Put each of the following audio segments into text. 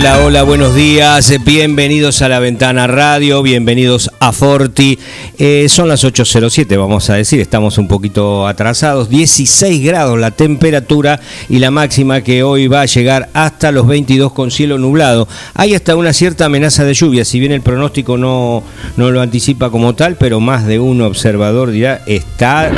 Hola, hola, buenos días, bienvenidos a la Ventana Radio, bienvenidos a Forti. Eh, son las 8.07, vamos a decir, estamos un poquito atrasados, 16 grados la temperatura y la máxima que hoy va a llegar hasta los 22 con cielo nublado. Hay hasta una cierta amenaza de lluvia, si bien el pronóstico no, no lo anticipa como tal, pero más de un observador dirá, está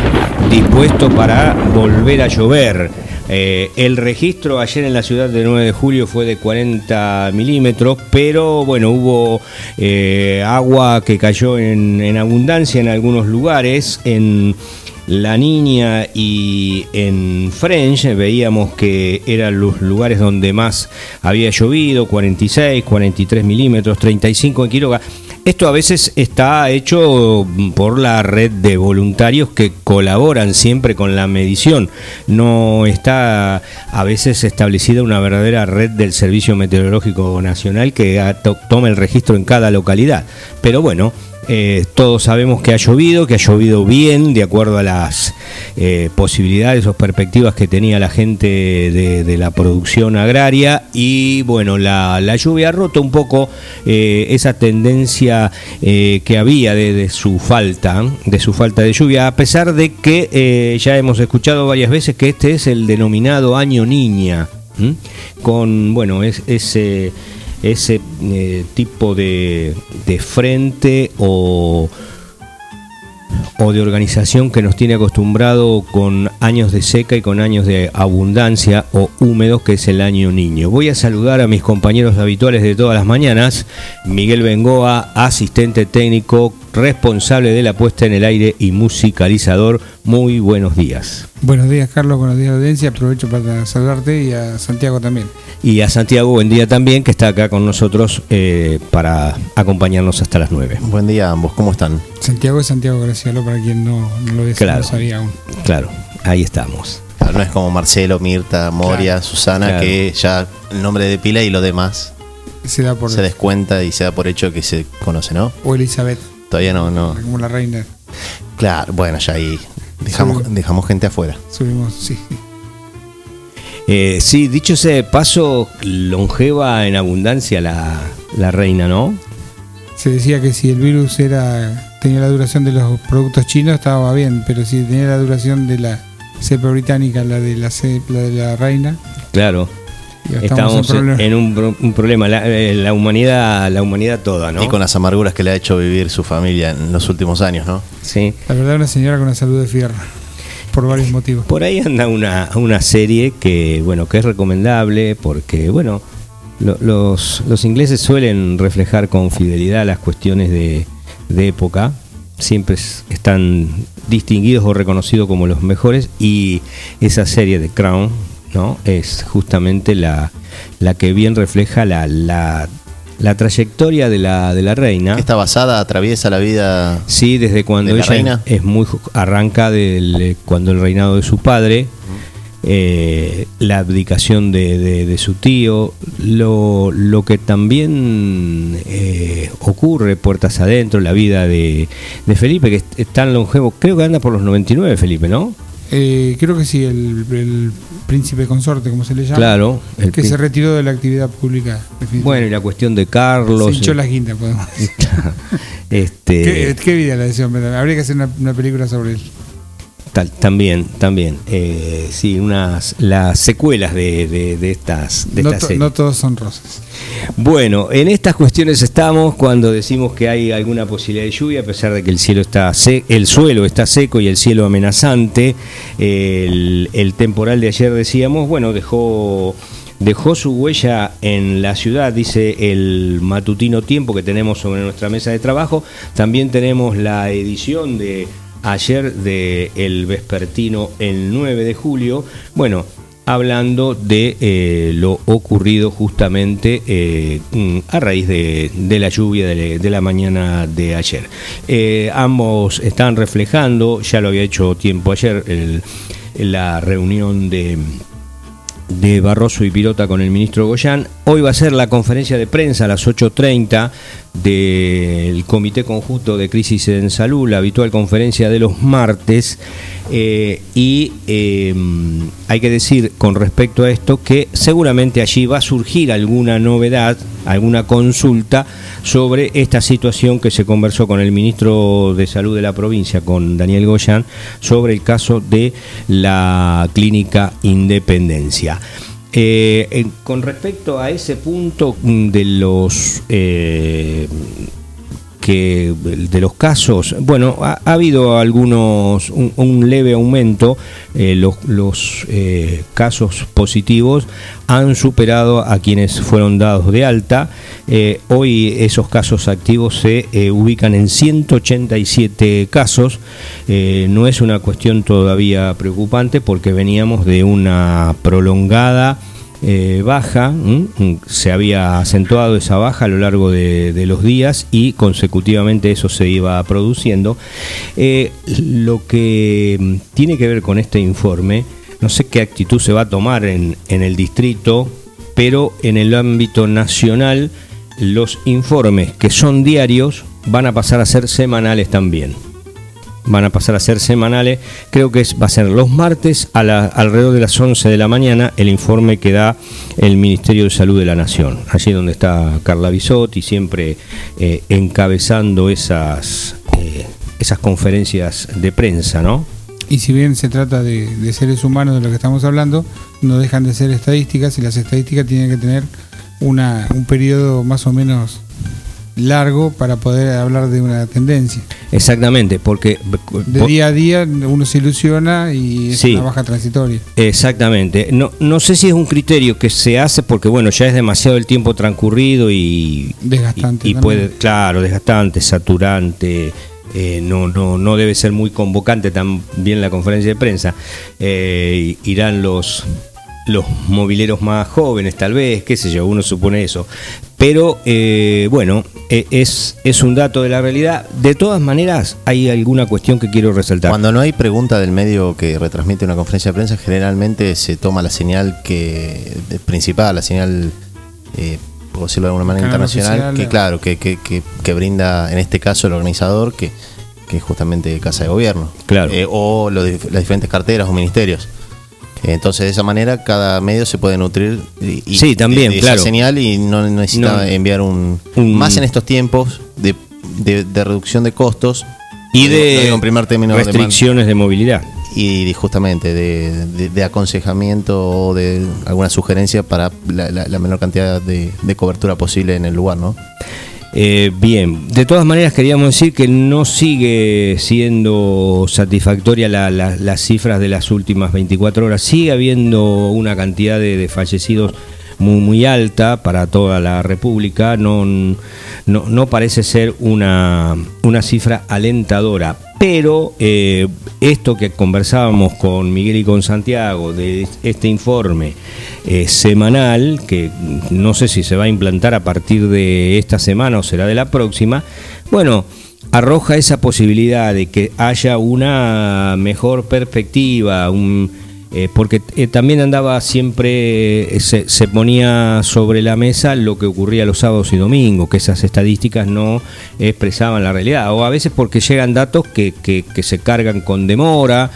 dispuesto para volver a llover. Eh, el registro ayer en la ciudad de 9 de julio fue de 40 milímetros, pero bueno, hubo eh, agua que cayó en, abundancia en algunos lugares. En la Niña y en French veíamos que eran los lugares donde más había llovido, 46, 43 milímetros, 35 en Quiroga. Esto a veces está hecho por la red de voluntarios que colaboran siempre con la medición. No está a veces establecida una verdadera red del Servicio Meteorológico Nacional que toma el registro en cada localidad. Pero bueno, eh, todos sabemos que ha llovido, que ha llovido bien, de acuerdo a las eh, posibilidades o perspectivas que tenía la gente de, la producción agraria. Y bueno, la, lluvia ha roto un poco eh, esa tendencia que había de, su falta, de su falta de lluvia, a pesar de que ya hemos escuchado varias veces que este es el denominado año niña. Con, bueno, es ese ese eh, tipo de, de frente o, o de organización que nos tiene acostumbrado con años de seca y con años de abundancia o húmedos, que es el año niño. Voy a saludar a mis compañeros habituales de todas las mañanas, Miguel Bengoa, asistente técnico, responsable de la puesta en el aire y musicalizador. Muy buenos días. Buenos días, Carlos, buenos días, audiencia. Aprovecho para saludarte y a Santiago también. Y a Santiago, buen día también, que está acá con nosotros eh, para acompañarnos hasta las 9. Buen día a ambos, ¿cómo están? Santiago es Santiago Gracielo, para quien no, lo, claro, sabía aún. Claro, ahí estamos. no es como Marcelo, Mirta, Moria, Susana, que ya el nombre de pila y lo demás se, da por se descuenta y se da por hecho que se conoce, ¿no? O Elizabeth. Todavía no, no. Como la reina. Claro, bueno, ya ahí dejamos, dejamos gente afuera. Subimos, sí. Eh, sí, dicho ese paso, longeva en abundancia la, la reina, ¿no? Se decía que si el virus era tenía la duración de los productos chinos estaba bien, pero si tenía la duración de la cepa británica, la de la, de la reina. Claro. Estamos, en, un, problema, eh, la, humanidad la humanidad toda, ¿no? Y con las amarguras que le ha hecho vivir su familia en los últimos años, ¿no? Sí. La verdad, una señora con una salud de fierro, por varios motivos. Por ahí anda una, una serie que, bueno, que es recomendable porque, bueno, los, los ingleses suelen reflejar con fidelidad las cuestiones de, de época, siempre están distinguidos o reconocidos como los mejores y esa serie de Crown no es justamente la, la que bien refleja la, la, la trayectoria de la, de la reina. Está basada, atraviesa la vida. Sí, desde cuando ella reina. es muy arranca del, cuando el reinado de su padre eh, la abdicación de, su tío, lo, lo que también eh, ocurre puertas adentro, la vida de, Felipe, que es, tan longevo, creo que anda por los 99, Felipe, ¿no? Eh, creo que sí, el, príncipe consorte, como se le llama. Claro. El que se retiró de la actividad pública. Bueno, y la cuestión de Carlos. Se echó la quinta, podemos decir. este... ¿Qué, vida la decisión? Habría que hacer una película sobre él también, también. Eh, sí, unas las secuelas de, de, estas, de no, esta no todos son rosas. Bueno, en estas cuestiones estamos cuando decimos que hay alguna posibilidad de lluvia, a pesar de que el cielo está el suelo está seco y el cielo amenazante. El, el temporal de ayer decíamos, bueno, dejó dejó su huella en la ciudad, dice el matutino tiempo que tenemos sobre nuestra mesa de trabajo. También tenemos la edición de ayer de El Vespertino el 9 de julio. Bueno, hablando de eh, lo ocurrido justamente eh, mm, a raíz de, la lluvia de, la mañana de ayer. Eh, ambos están reflejando, ya lo había hecho tiempo ayer, la reunión de de Barroso y Pirota con el ministro Goyán. Hoy va a ser la conferencia de prensa a las 8.30 del Comité Conjunto de Crisis en Salud, la habitual conferencia de los martes. Eh, y eh, hay que decir con respecto a esto que seguramente allí va a surgir alguna novedad, alguna consulta sobre esta situación que se conversó con el ministro de Salud de la provincia, con Daniel Goyán, sobre el caso de la clínica Independencia. Eh, con respecto a ese punto de los que de los casos, bueno, ha, habido algunos, un, leve aumento, eh, los, eh, casos positivos han superado a quienes fueron dados de alta. Eh, hoy esos casos activos se ubican en 187 casos. no es una cuestión todavía preocupante porque veníamos de una prolongada eh, baja, se había acentuado esa baja a lo largo de, los días y consecutivamente eso se iba produciendo. Eh, lo que mm, tiene que ver con este informe, no sé qué actitud se va a tomar en, en el distrito, pero en el ámbito nacional los informes que son diarios van a pasar a ser semanales también van a pasar a ser semanales. Creo que va a ser los martes a alrededor de las 11 de la mañana el informe que da el Ministerio de Salud de la Nación. Allí donde está Carla Bisotti, siempre eh, encabezando esas, eh, esas conferencias de prensa, ¿no? Y si bien se trata de, de, seres humanos de lo que estamos hablando, no dejan de ser estadísticas y las estadísticas tienen que tener una, un periodo más o menos largo para poder hablar de una tendencia. Exactamente, porque de día a día uno se ilusiona y es una baja transitoria. Exactamente. No, no sé si es un criterio que se hace porque bueno, ya es demasiado el tiempo transcurrido y desgastante. Y, puede, claro, desgastante, saturante. Eh, no, no, no debe ser muy convocante también la conferencia de prensa. Eh, irán los los mobileros más jóvenes, tal vez, qué sé yo, uno supone eso. Pero eh, bueno, e, es, es un dato de la realidad. De todas maneras, hay alguna cuestión que quiero resaltar. Cuando no hay pregunta del medio que retransmite una conferencia de prensa, generalmente se toma la señal que principal, la señal, eh, por decirlo de alguna manera, internacional, que claro, que, que, que, brinda en este caso el organizador, que, que es justamente Casa de Gobierno. Claro. Eh, o las diferentes carteras o ministerios. Entonces, de esa manera, cada medio se puede nutrir y, sí, también, de, claro. señal y no necesita enviar un, Más en estos tiempos de, reducción de costos y de primer término restricciones de, movilidad. Y justamente de, aconsejamiento o de alguna sugerencia para la, la menor cantidad de, cobertura posible en el lugar, ¿no? Eh, bien, de todas maneras queríamos decir que no sigue siendo satisfactoria las cifras de las últimas 24 horas. Sigue habiendo una cantidad de, fallecidos muy, muy alta para toda la República. No, no, parece ser una, una cifra alentadora pero eh, esto que conversábamos con Miguel y con Santiago de este informe eh, semanal, que no sé si se va a implantar a partir de esta semana o será de la próxima, bueno, arroja esa posibilidad de que haya una mejor perspectiva, un eh, porque eh, también andaba siempre, eh, se, ponía sobre la mesa lo que ocurría los sábados y domingos, que esas estadísticas no expresaban la realidad, o a veces porque llegan datos que, que, que se cargan con demora,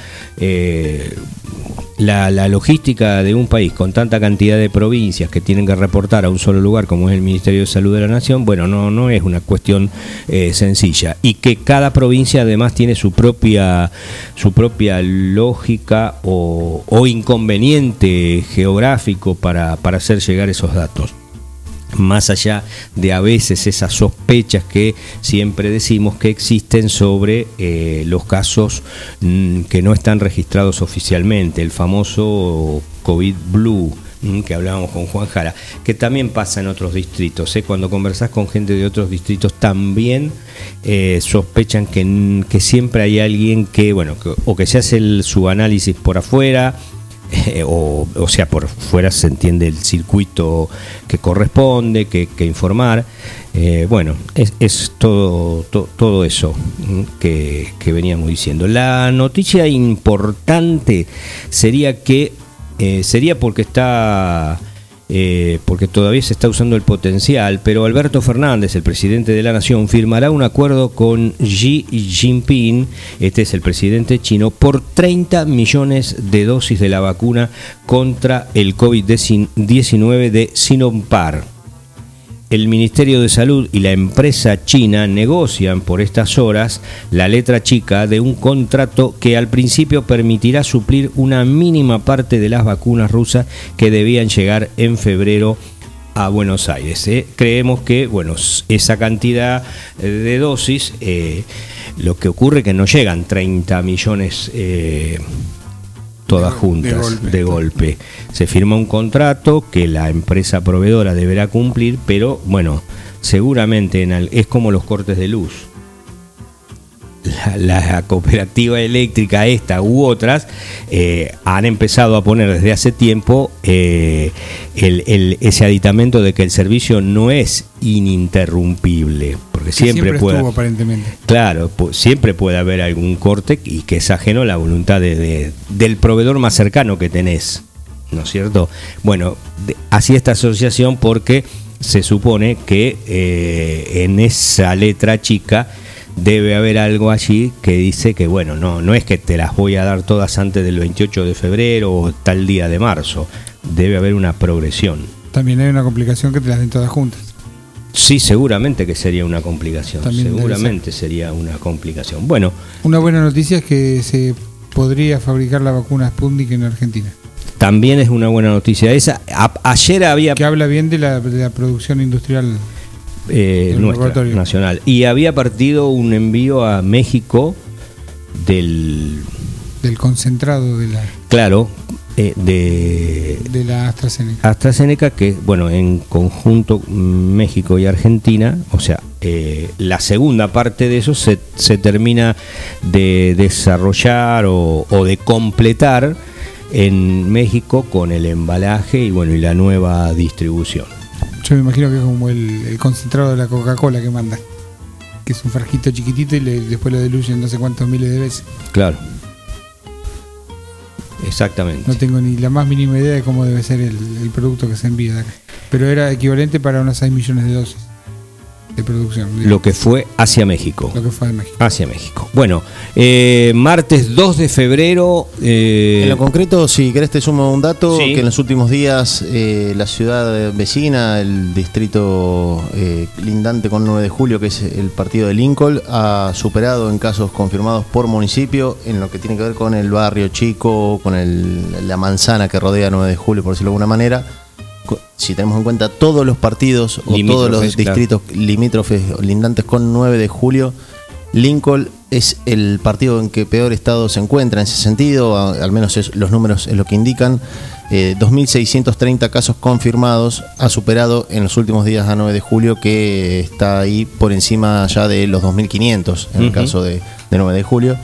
la, logística de un país con tanta cantidad de provincias que tienen que reportar a un solo lugar como es el Ministerio de Salud de la Nación, bueno, no, no es una cuestión eh, sencilla. Y que cada provincia además tiene su propia, su propia lógica o, o inconveniente geográfico para, para hacer llegar esos datos más allá de a veces esas sospechas que siempre decimos que existen sobre eh, los casos mm, que no están registrados oficialmente, el famoso COVID Blue, mm, que hablábamos con Juan Jara, que también pasa en otros distritos. ¿eh? Cuando conversás con gente de otros distritos, también eh, sospechan que, que, siempre hay alguien que, bueno, o que se hace su análisis por afuera, eh, o, o, sea, por fuera se entiende el circuito que corresponde, que, informar. Eh, bueno, es, todo, todo eso que, que, veníamos diciendo. La noticia importante sería que eh, sería porque está eh, porque todavía se está usando el potencial, pero Alberto Fernández, el presidente de la Nación, firmará un acuerdo con Xi Jinping, este es el presidente chino, por 30 millones de dosis de la vacuna contra el COVID-19 de Sinopar el Ministerio de Salud y la empresa china negocian por estas horas la letra chica de un contrato que al principio permitirá suplir una mínima parte de las vacunas rusas que debían llegar en febrero a Buenos Aires. ¿eh? Creemos que bueno, esa cantidad de dosis, eh, lo que ocurre es que no llegan 30 millones eh, todas juntas de golpe. Se firma un contrato que la empresa proveedora deberá cumplir, pero bueno, seguramente en es como los cortes de luz. La, cooperativa eléctrica esta u otras eh, han empezado a poner desde hace tiempo eh, ese aditamento de que el servicio no es ininterrumpible porque siempre, puede aparentemente claro siempre puede haber algún corte y que es ajeno a la voluntad de, del proveedor más cercano que tenés no es cierto bueno así esta asociación porque se supone que eh, en esa letra chica debe haber algo allí que dice que, bueno, no, no es que te las voy a dar todas antes del 28 de febrero o tal día de marzo, debe haber una progresión. También hay una complicación que te las den todas juntas. Sí, seguramente que sería una complicación. seguramente sería una complicación. Bueno. Una buena noticia es que se podría fabricar la vacuna Sputnik en Argentina. También es una buena noticia esa. ayer había... Que habla bien de la, de la producción industrial eh, nuestra, nacional. Y había partido un envío a México del... Del concentrado de la... Claro, eh, de, de la AstraZeneca. AstraZeneca, que, bueno, en conjunto México y Argentina, o sea, eh, la segunda parte de eso se, se termina de desarrollar o, o, de completar en México con el embalaje y, bueno, y la nueva distribución. Yo me imagino que es como el, concentrado de la Coca-Cola que manda. Que es un frasquito chiquitito y después lo diluyen no sé cuántos miles de veces. Claro. Exactamente. No tengo ni la más mínima idea de cómo debe ser el, producto que se envía. Pero era equivalente para unas 6 millones de dosis de producción. Lo que fue hacia México. Lo que fue México. Hacia México. Bueno, eh, martes 2 de febrero. Eh, en lo concreto, si querés te sumo un dato, que en los últimos días eh, la ciudad vecina, el distrito lindante con 9 de julio, que es el partido de Lincoln, ha superado en casos confirmados por municipio en lo que tiene que ver con el barrio chico, con el, la manzana que rodea 9 de julio, por decirlo de alguna manera si tenemos en cuenta todos los partidos o todos los distritos limítrofes lindantes con 9 de julio, Lincoln es el partido en que peor estado se encuentra en ese sentido, al menos los números es lo que indican. 2.630 eh, casos confirmados, ha superado en los últimos días a 9 de julio, que está ahí por encima ya de los 2.500 en el caso de, 9 de julio.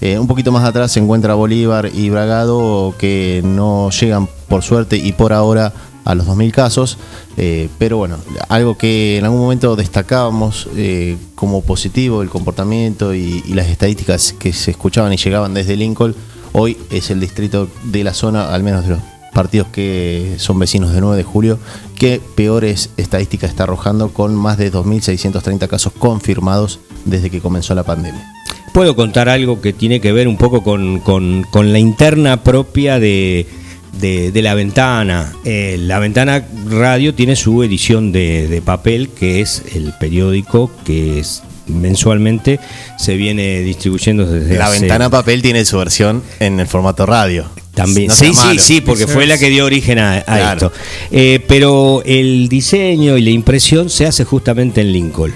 Eh, un poquito más atrás se encuentra Bolívar y Bragado, que no llegan por suerte y por ahora a los 2.000 casos, eh, pero bueno, algo que en algún momento destacábamos eh, como positivo, el comportamiento y, las estadísticas que se escuchaban y llegaban desde Lincoln, hoy es el distrito de la zona, al menos de los partidos que son vecinos de 9 de julio, que peores estadísticas está arrojando con más de 2.630 casos confirmados desde que comenzó la pandemia. Puedo contar algo que tiene que ver un poco con, con la interna propia de, de, La Ventana. Eh, la Ventana Radio tiene su edición de, papel, que es el periódico que es, mensualmente se viene distribuyendo desde La Ventana Papel tiene su versión en el formato radio. También. sí, sí, sí, porque fue la que dio origen a, esto. Eh, pero el diseño y la impresión se hace justamente en Lincoln.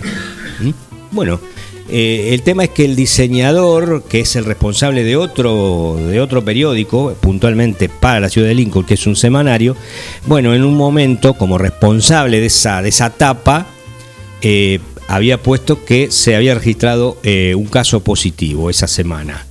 ¿Mm? Bueno, Eh, el tema es que el diseñador, que es el responsable de otro, de otro periódico, puntualmente para la ciudad de Lincoln, que es un semanario, bueno, en un momento, como responsable de esa, de esa tapa, eh, había puesto que se había registrado eh, un caso positivo esa semana.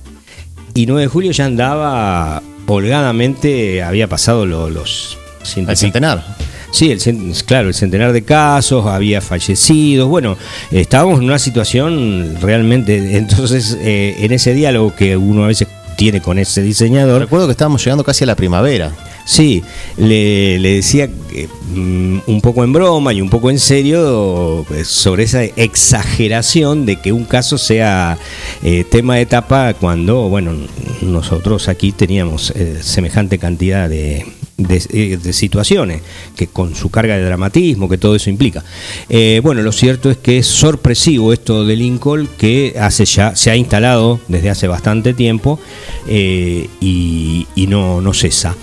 Y 9 de julio ya andaba holgadamente, había pasado los... El centenar. Sí, el, claro, el centenar de casos, había fallecidos. Bueno, estábamos en una situación realmente. Entonces, eh, en ese diálogo que uno a veces tiene con ese diseñador. Recuerdo que estábamos llegando casi a la primavera. Sí, le, decía mm, un poco en broma y un poco en serio eh, sobre esa exageración de que un caso sea eh, tema de etapa cuando, bueno, nosotros aquí teníamos semejante cantidad de, eh, de, situaciones, que con su carga de dramatismo, que todo eso implica. Eh, bueno, lo cierto es que es sorpresivo esto de Lincoln, que hace ya, se ha instalado desde hace bastante tiempo eh, y, no, no cesa.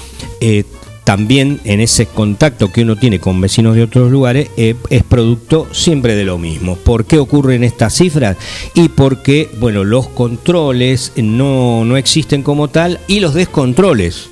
también en ese contacto que uno tiene con vecinos de otros lugares es producto siempre de lo mismo. ¿Por qué ocurren estas cifras? Y porque, bueno, los controles no, no existen como tal y los descontroles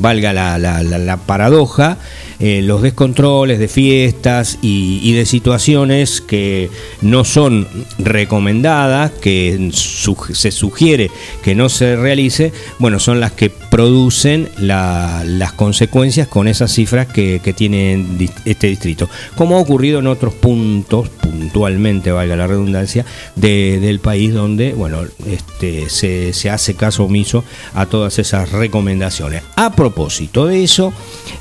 valga la, paradoja, eh, los descontroles de fiestas y, de situaciones que no son recomendadas, que se sugiere que no se realice, bueno, son las que producen las consecuencias con esas cifras que, tiene este distrito, como ha ocurrido en otros puntos, puntualmente, valga la redundancia, del país donde, bueno, este, se, se hace caso omiso a todas esas recomendaciones. De eso,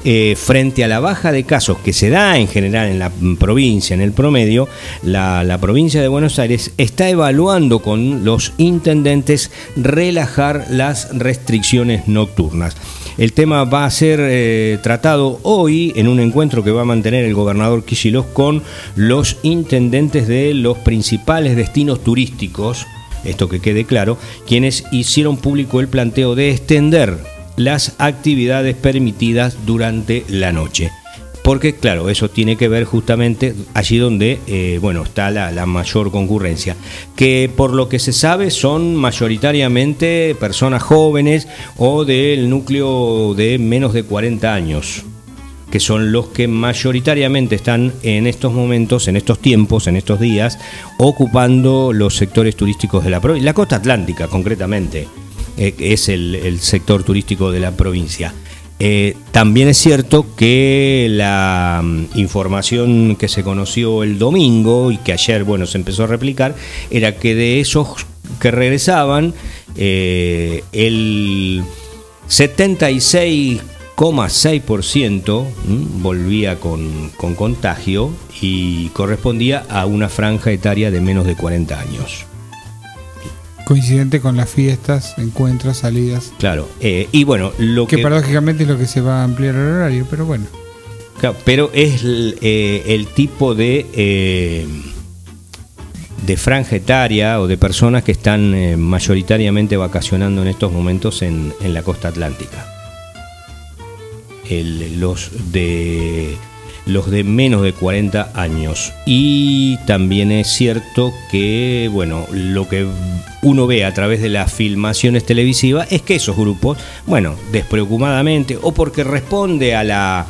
eh, frente a la baja de casos que se da en general en la provincia, en el promedio, la, provincia de Buenos Aires está evaluando con los intendentes relajar las restricciones nocturnas. El tema va a ser eh, tratado hoy en un encuentro que va a mantener el gobernador Kicillof con los intendentes de los principales destinos turísticos, esto que quede claro, quienes hicieron público el planteo de extender las actividades permitidas durante la noche. Porque claro, eso tiene que ver justamente allí donde eh, bueno, está la, mayor concurrencia. Que por lo que se sabe son mayoritariamente personas jóvenes o del núcleo de menos de 40 años que son los que mayoritariamente están en estos momentos, en estos tiempos, en estos días, ocupando los sectores turísticos de la provincia, la costa atlántica concretamente. Eh, es el, sector turístico de la provincia. Eh, también es cierto que la mm, información que se conoció el domingo y que ayer bueno, se empezó a replicar era que de esos que regresaban, eh, el 76,6% mm, volvía con, con contagio y correspondía a una franja etaria de menos de 40 años coincidente con las fiestas, encuentros, salidas. Claro, eh, y bueno, lo que, paradójicamente es lo que se va a ampliar el horario, pero bueno. Claro, pero es el, eh, tipo de eh, de franja etaria o de personas que están mayoritariamente vacacionando en estos momentos en, en la costa atlántica. El, los de los de menos de 40 años. Y también es cierto que, bueno, lo que uno ve a través de las filmaciones televisivas es que esos grupos, bueno, despreocupadamente o porque responde a la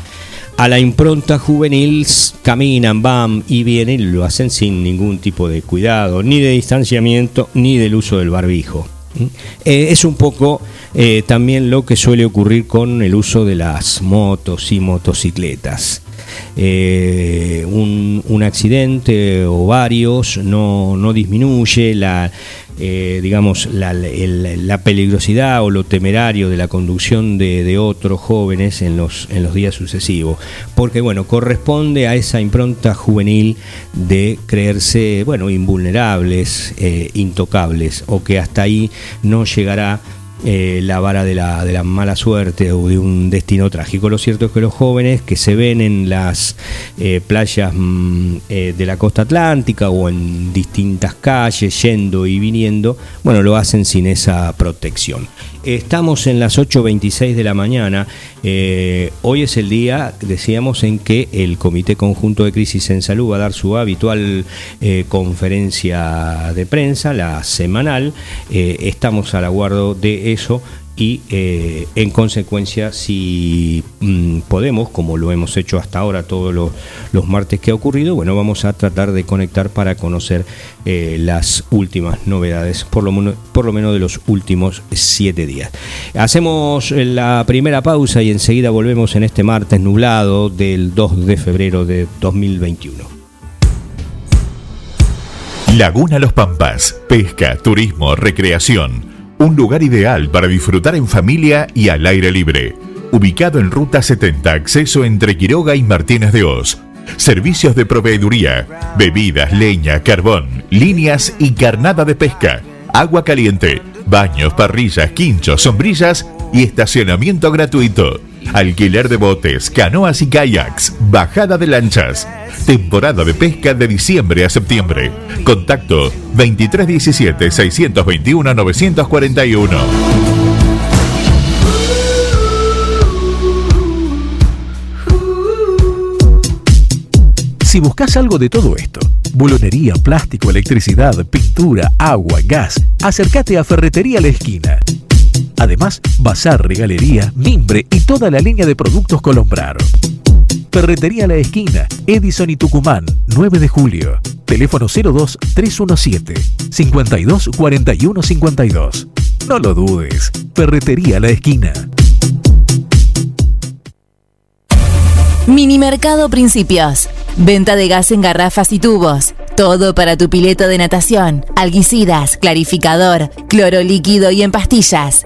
a la impronta juvenil caminan, van y vienen y lo hacen sin ningún tipo de cuidado, ni de distanciamiento, ni del uso del barbijo. ¿Mm? Eh, es un poco eh, también lo que suele ocurrir con el uso de las motos y motocicletas. Eh, un, accidente o varios no, no disminuye la, eh, digamos, la, la, peligrosidad o lo temerario de la conducción de, otros jóvenes en los, en los días sucesivos. Porque, bueno, corresponde a esa impronta juvenil de creerse, bueno, invulnerables, eh, intocables, o que hasta ahí no llegará eh, la vara de la, de la mala suerte o de un destino trágico. Lo cierto es que los jóvenes que se ven en las eh, playas mm, de la costa atlántica o en distintas calles, yendo y viniendo, bueno, lo hacen sin esa protección. Estamos en las 8.26 de la mañana. hoy es el día, decíamos, en que el Comité Conjunto de Crisis en Salud va a dar su habitual conferencia de prensa, la semanal. estamos al aguardo de eso y eh, en consecuencia si mm, podemos, como lo hemos hecho hasta ahora todos los, martes que ha ocurrido, bueno, vamos a tratar de conectar para conocer eh, las últimas novedades, por lo, por lo menos de los últimos siete días. Hacemos la primera pausa y enseguida volvemos en este martes nublado del 2 de febrero de 2021. Laguna Los Pampas, pesca, turismo, recreación un lugar ideal para disfrutar en familia y al aire libre. Ubicado en Ruta 70, acceso entre Quiroga y Martínez de Oz. Servicios de proveeduría, bebidas, leña, carbón, líneas y carnada de pesca, agua caliente, baños, parrillas, quinchos, sombrillas y estacionamiento gratuito. Alquiler de botes, canoas y kayaks, bajada de lanchas. Temporada de pesca de diciembre a septiembre. Contacto 2317-621-941. Si buscas algo de todo esto, bulonería, plástico, electricidad, pintura, agua, gas, acércate a Ferretería La Esquina. Además, bazar, regalería, mimbre y toda la línea de productos Colombrar. Ferretería La Esquina, Edison y Tucumán, 9 de julio. Teléfono 02 317 52 41 52. No lo dudes. Ferretería La Esquina. Minimercado Principios. Venta de gas en garrafas y tubos. Todo para tu pileto de natación, alguicidas, clarificador, cloro líquido y en pastillas.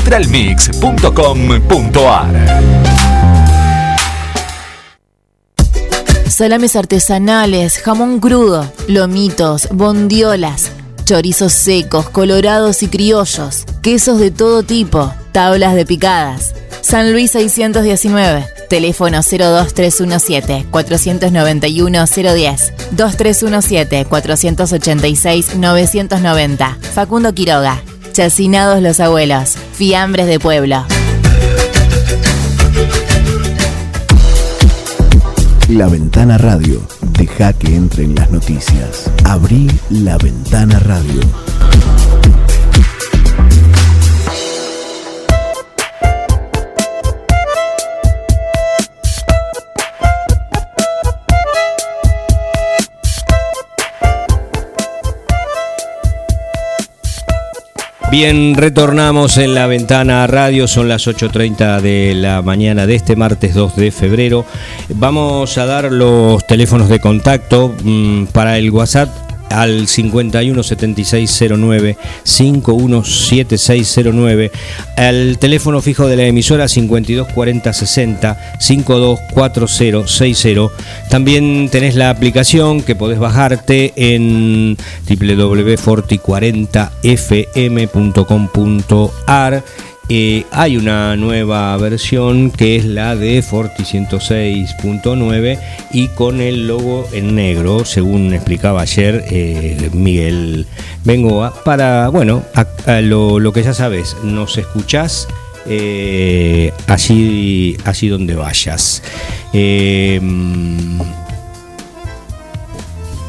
www.nutralmix.com.ar Salames artesanales, jamón crudo, lomitos, bondiolas, chorizos secos, colorados y criollos, quesos de todo tipo, tablas de picadas. San Luis 619, teléfono 02317 491 010, 2317 486 990. Facundo Quiroga, Chacinados los abuelos, fiambres de pueblo. La Ventana Radio. Deja que entren las noticias. Abrí la Ventana Radio. Bien, retornamos en la ventana radio, son las 8.30 de la mañana de este martes 2 de febrero. Vamos a dar los teléfonos de contacto mm, para el WhatsApp al 517609 517609 al teléfono fijo de la emisora 524060 524060 también tenés la aplicación que podés bajarte en www.forti40fm.com.ar eh, hay una nueva versión que es la de Forti 106.9 y con el logo en negro, según explicaba ayer eh, Miguel Bengoa, para, bueno, lo, que ya sabes, nos escuchás eh, allí, allí donde vayas.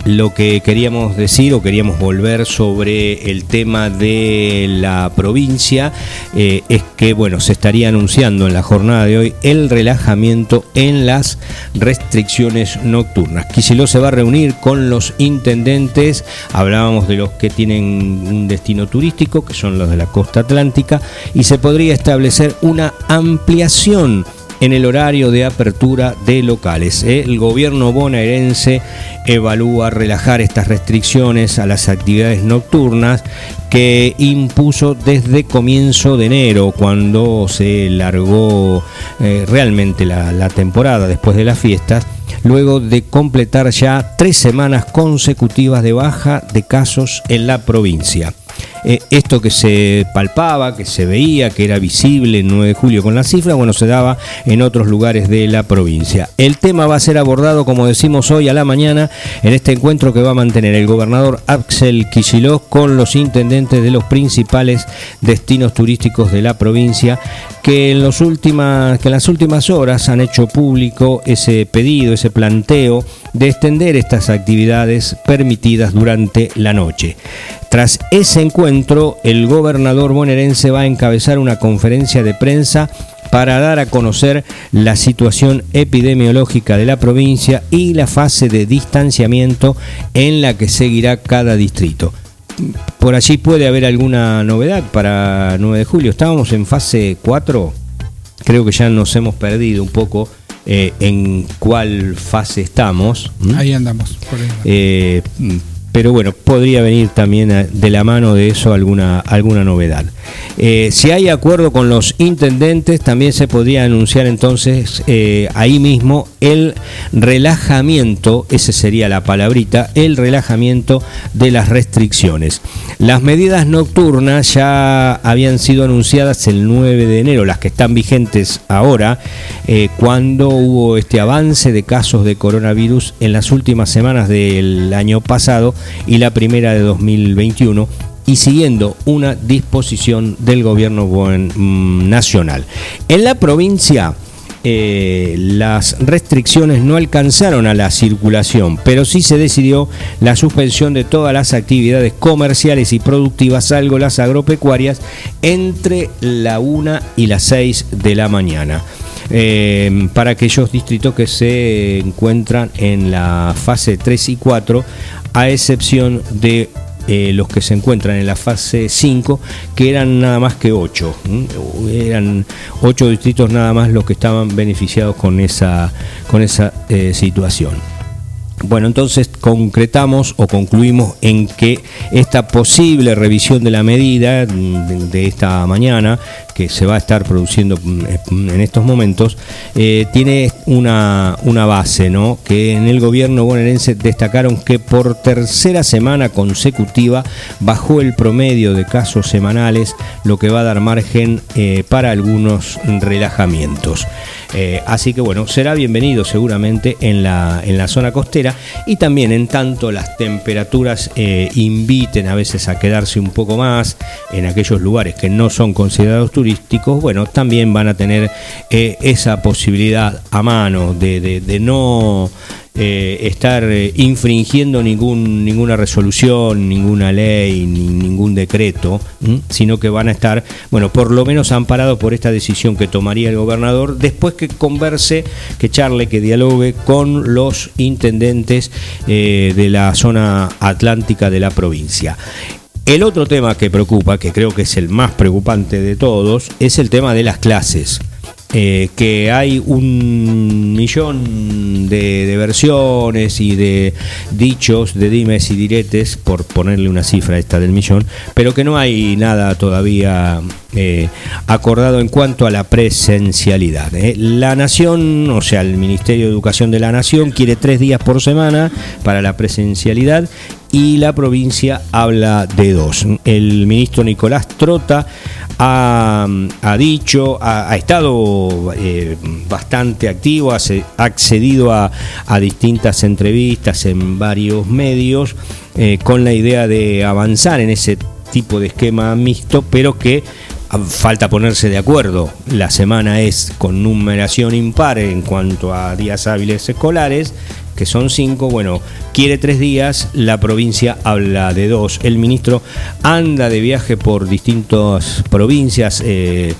Lo que queríamos decir o queríamos volver sobre el tema de la provincia eh, es que bueno se estaría anunciando en la jornada de hoy el relajamiento en las restricciones nocturnas. Quisilo se va a reunir con los intendentes, hablábamos de los que tienen un destino turístico, que son los de la costa atlántica, y se podría establecer una ampliación en el horario de apertura de locales. El gobierno bonaerense evalúa relajar estas restricciones a las actividades nocturnas que impuso desde comienzo de enero, cuando se largó eh, realmente la temporada después de las fiestas luego de completar ya tres semanas consecutivas de baja de casos en la provincia. Eh, esto que se palpaba, que se veía, que era visible el 9 de julio con la cifra, bueno, se daba en otros lugares de la provincia. El tema va a ser abordado, como decimos hoy a la mañana, en este encuentro que va a mantener el gobernador Axel Kicillof con los intendentes de los principales destinos turísticos de la provincia, que en, las últimas horas han hecho público ese pedido, ese planteo de extender estas actividades permitidas durante la noche. Tras ese encuentro, el gobernador bonaerense va a encabezar una conferencia de prensa para dar a conocer la situación epidemiológica de la provincia y la fase de distanciamiento en la que seguirá cada distrito. Por allí puede haber alguna novedad para 9 de julio. Estábamos en fase 4, creo que ya nos hemos perdido un poco eh, en cuál fase estamos. Ahí andamos. Por eh, pero bueno, podría venir también eh, de la mano de eso alguna, alguna novedad. Eh, si hay acuerdo con los intendentes, también se podría anunciar entonces eh, ahí mismo el relajamiento, esa sería la palabrita, el relajamiento de las restricciones. Las medidas nocturnas ya habían sido anunciadas el 9 de enero, las que están vigentes ahora, cuando hubo este avance de casos de coronavirus en las últimas semanas del año pasado y la primera de 2021 y siguiendo una disposición del gobierno mm, nacional. En la provincia eh, las restricciones no alcanzaron a la circulación, pero sí se decidió la suspensión de todas las actividades comerciales y productivas, salvo las agropecuarias, entre la 1 y las 6 de la mañana. Eh, para aquellos distritos que se encuentran en la fase 3 y 4 a excepción de eh, los que se encuentran en la fase 5, que eran nada más que 8. Eran 8 distritos nada más los que estaban beneficiados con esa, con esa eh, situación. Bueno, entonces concretamos o concluimos en que esta posible revisión de la medida de, esta mañana, que se va a estar produciendo en estos momentos, eh, tiene una, una, base, ¿no? Que en el gobierno bonaerense destacaron que por tercera semana consecutiva bajó el promedio de casos semanales, lo que va a dar margen eh, para algunos relajamientos. Eh, así que bueno, será bienvenido seguramente en la, en la zona costera y también en tanto las temperaturas eh, inviten a veces a quedarse un poco más en aquellos lugares que no son considerados turísticos, bueno, también van a tener eh, esa posibilidad a mano de, no eh, estar eh, infringiendo ninguna resolución, ninguna ley, ni ningún decreto, sino que van a estar, bueno, por lo menos amparados por esta decisión que tomaría el gobernador después que converse, que charle, que dialogue con los intendentes de la zona atlántica de la provincia. El otro tema que preocupa, que creo que es el más preocupante de todos, es el tema de las clases. Eh, que hay un millón de, versiones y de dichos, de dimes y diretes, por ponerle una cifra esta del millón, pero que no hay nada todavía eh, acordado en cuanto a la presencialidad. ¿eh? La Nación, o sea, el Ministerio de Educación de la Nación, quiere tres días por semana para la presencialidad y la provincia habla de dos. El ministro Nicolás Trota ha, dicho, ha, estado eh, bastante activo, ha accedido a, distintas entrevistas en varios medios eh, con la idea de avanzar en ese tipo de esquema mixto, pero que falta ponerse de acuerdo. La semana es con numeración impar en cuanto a días hábiles escolares que son cinco, bueno, quiere tres días, la provincia habla de dos. El ministro anda de viaje por distintas provincias, eh,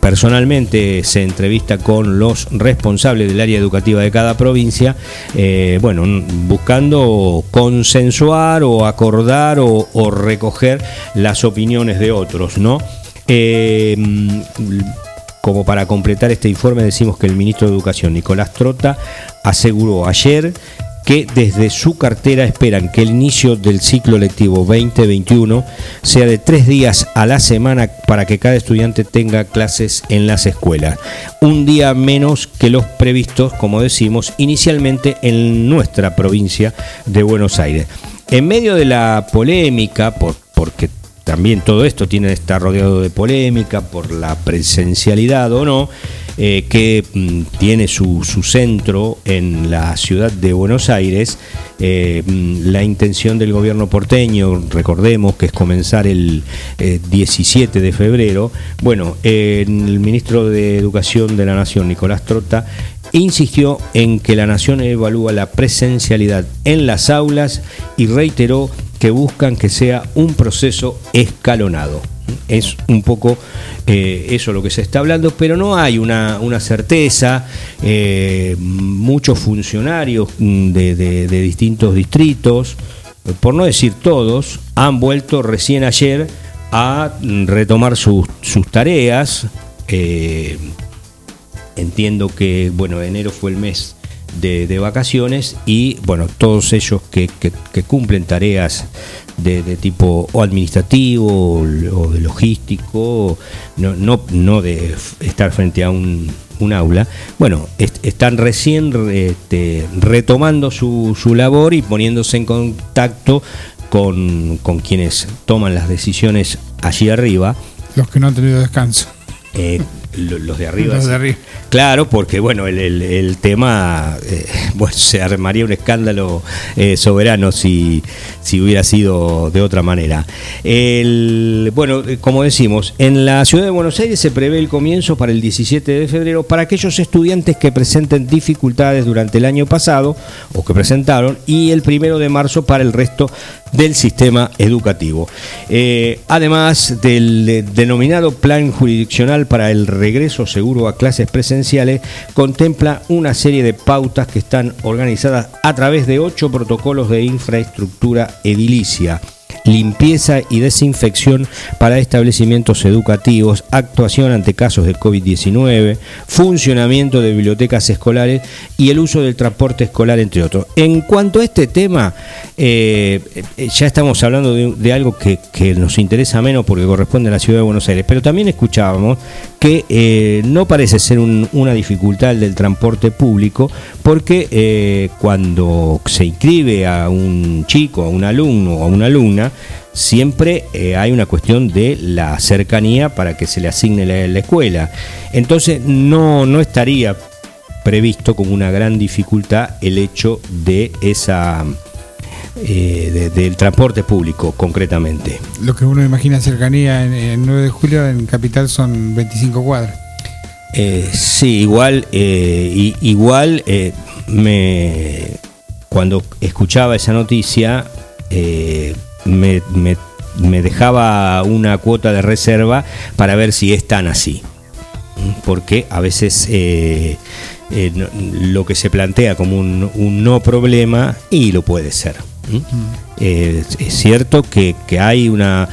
personalmente se entrevista con los responsables del área educativa de cada provincia, eh, bueno, buscando consensuar o acordar o, recoger las opiniones de otros, ¿no? Eh, como para completar este informe decimos que el ministro de Educación, Nicolás Trota, aseguró ayer que desde su cartera esperan que el inicio del ciclo lectivo 2021 sea de tres días a la semana para que cada estudiante tenga clases en las escuelas. Un día menos que los previstos, como decimos, inicialmente en nuestra provincia de Buenos Aires. En medio de la polémica, por, porque también todo esto tiene estar rodeado de polémica por la presencialidad o no, eh, que mm, tiene su, centro en la ciudad de Buenos Aires. Eh, mm, la intención del gobierno porteño, recordemos que es comenzar el 17 eh, de febrero. Bueno, el ministro de Educación de la Nación, Nicolás Trota, insistió en que la Nación evalúa la presencialidad en las aulas y reiteró que buscan que sea un proceso escalonado. Es un poco eh, eso lo que se está hablando, pero no hay una, certeza. Eh, muchos funcionarios de, distintos distritos, por no decir todos, han vuelto recién ayer a retomar sus, tareas. Eh, entiendo que, bueno, enero fue el mes de, vacaciones y bueno, todos ellos que, cumplen tareas de, tipo o administrativo o, de logístico, no, no, no, de estar frente a un, aula, bueno, están recién este, retomando su, su, labor y poniéndose en contacto con, con quienes toman las decisiones allí arriba. Los que no han tenido descanso. Eh, los de arriba. Claro, porque bueno, el, tema, eh, bueno, se armaría un escándalo eh, soberano si, si hubiera sido de otra manera. El, bueno, eh, como decimos, en la ciudad de Buenos Aires se prevé el comienzo para el 17 de febrero para aquellos estudiantes que presenten dificultades durante el año pasado o que presentaron y el primero de marzo para el resto del sistema educativo. además del denominado Plan Jurisdiccional para el regreso seguro a clases presenciales contempla una serie de pautas que están organizadas a través de ocho protocolos de infraestructura edilicia limpieza y desinfección para establecimientos educativos, actuación ante casos de COVID-19, funcionamiento de bibliotecas escolares y el uso del transporte escolar, entre otros. En cuanto a este tema, eh, ya estamos hablando de, algo que, nos interesa menos porque corresponde a la ciudad de Buenos Aires, pero también escuchábamos que eh, no parece ser una dificultad del transporte público porque eh, cuando se inscribe a un chico, a un alumno o a una alumna, siempre eh, hay una cuestión de la cercanía para que se le asigne la, escuela. Entonces no, no estaría previsto como una gran dificultad el hecho de esa eh, del transporte público concretamente. Lo que uno imagina cercanía en, el 9 de julio en Capital son 25 cuadras. Eh, sí, igual, igual me cuando escuchaba esa noticia me, me, dejaba una cuota de reserva para ver si es tan así. Porque a veces eh, eh, lo que se plantea como un, no problema, y lo puede ser. Eh, es cierto que, hay una